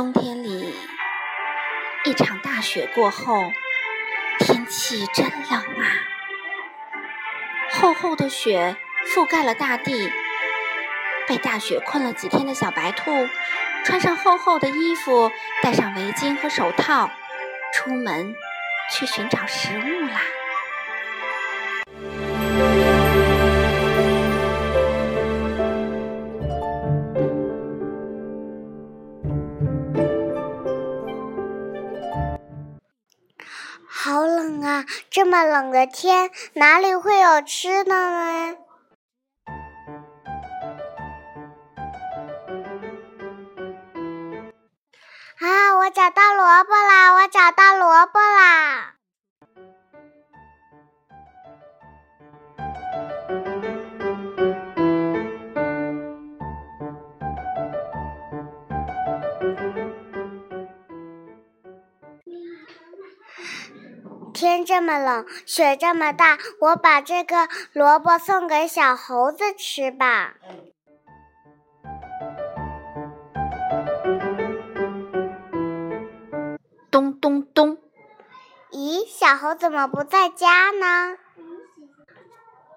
冬天里，一场大雪过后，天气真冷啊！厚厚的雪覆盖了大地，被大雪困了几天的小白兔，穿上厚厚的衣服，戴上围巾和手套，出门去寻找食物啦。这么冷的天，哪里会有吃的呢？啊！我找到萝卜啦！我找到萝卜天这么冷，雪这么大，我把这个萝卜送给小猴子吃吧。咚咚咚！咦，小猴怎么不在家呢？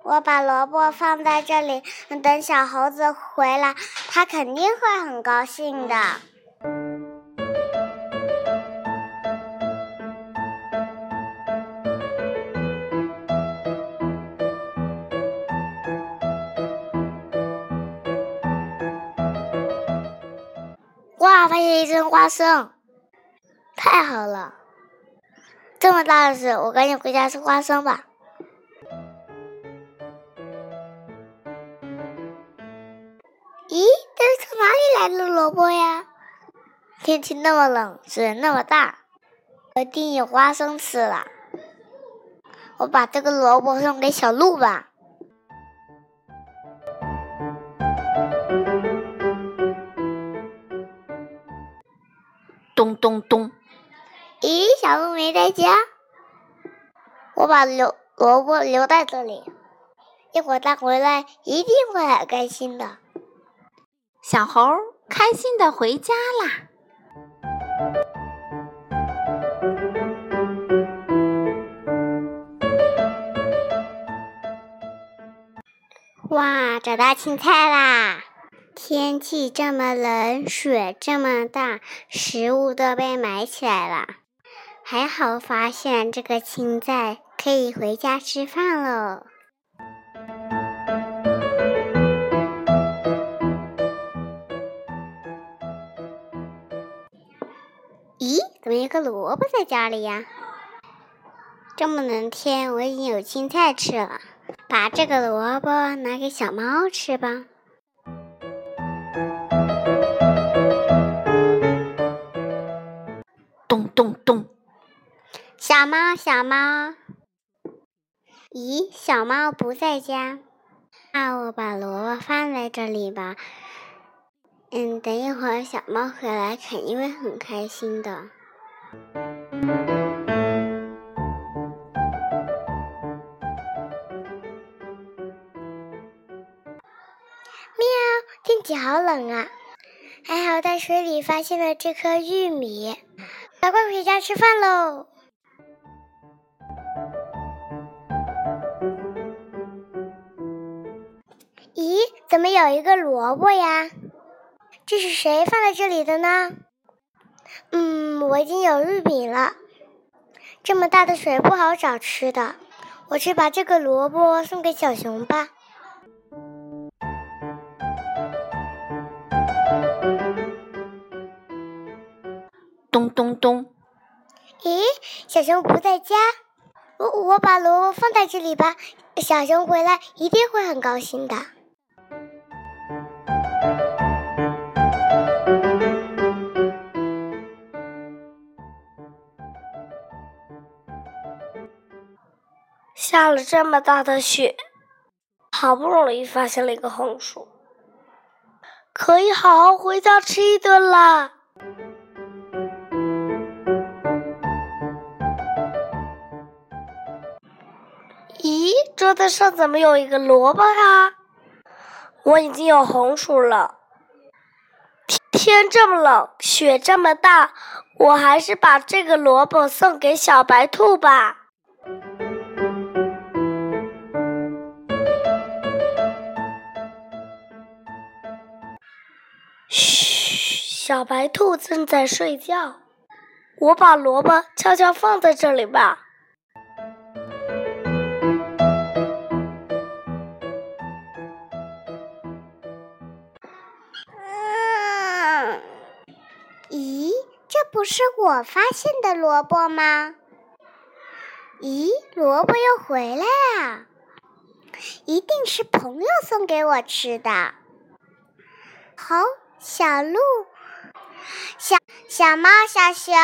我把萝卜放在这里，等小猴子回来，他肯定会很高兴的。哇！发现一根花生，太好了！这么大的事，我赶紧回家吃花生吧。咦，这是从哪里来的萝卜呀？天气那么冷，水那么大，我一定有花生吃了。我把这个萝卜送给小鹿吧。咚咚咚！咦，小鹿没在家，我把萝萝卜留在这里，一会儿它回来一定会很开心的。小猴开心的回家啦！哇，找到青菜啦！天气这么冷，雪这么大，食物都被埋起来了。还好发现这个青菜，可以回家吃饭喽。咦，怎么有个萝卜在家里呀？这么冷天，我已经有青菜吃了。把这个萝卜拿给小猫吃吧。咚咚咚！小猫，小猫，咦，小猫不在家，那我把萝卜放在这里吧。嗯，等一会儿小猫回来，肯定会很开心的。喵，天气好冷啊！还好在水里发现了这颗玉米，赶快回家吃饭喽！咦，怎么有一个萝卜呀？这是谁放在这里的呢？嗯，我已经有玉米了。这么大的水不好找吃的，我去把这个萝卜送给小熊吧。咚咚咚！咦，小熊不在家，我我把萝卜放在这里吧。小熊回来一定会很高兴的。下了这么大的雪，好不容易发现了一个红薯，可以好好回家吃一顿啦。咦，桌子上怎么有一个萝卜呀？我已经有红薯了。天天这么冷，雪这么大，我还是把这个萝卜送给小白兔吧。嘘，小白兔正在睡觉，我把萝卜悄悄放在这里吧。不是我发现的萝卜吗？咦，萝卜又回来啦，一定是朋友送给我吃的。好，小鹿、小小猫、小熊，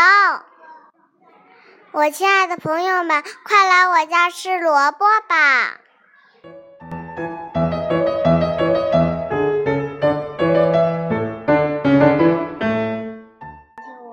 我亲爱的朋友们，快来我家吃萝卜吧！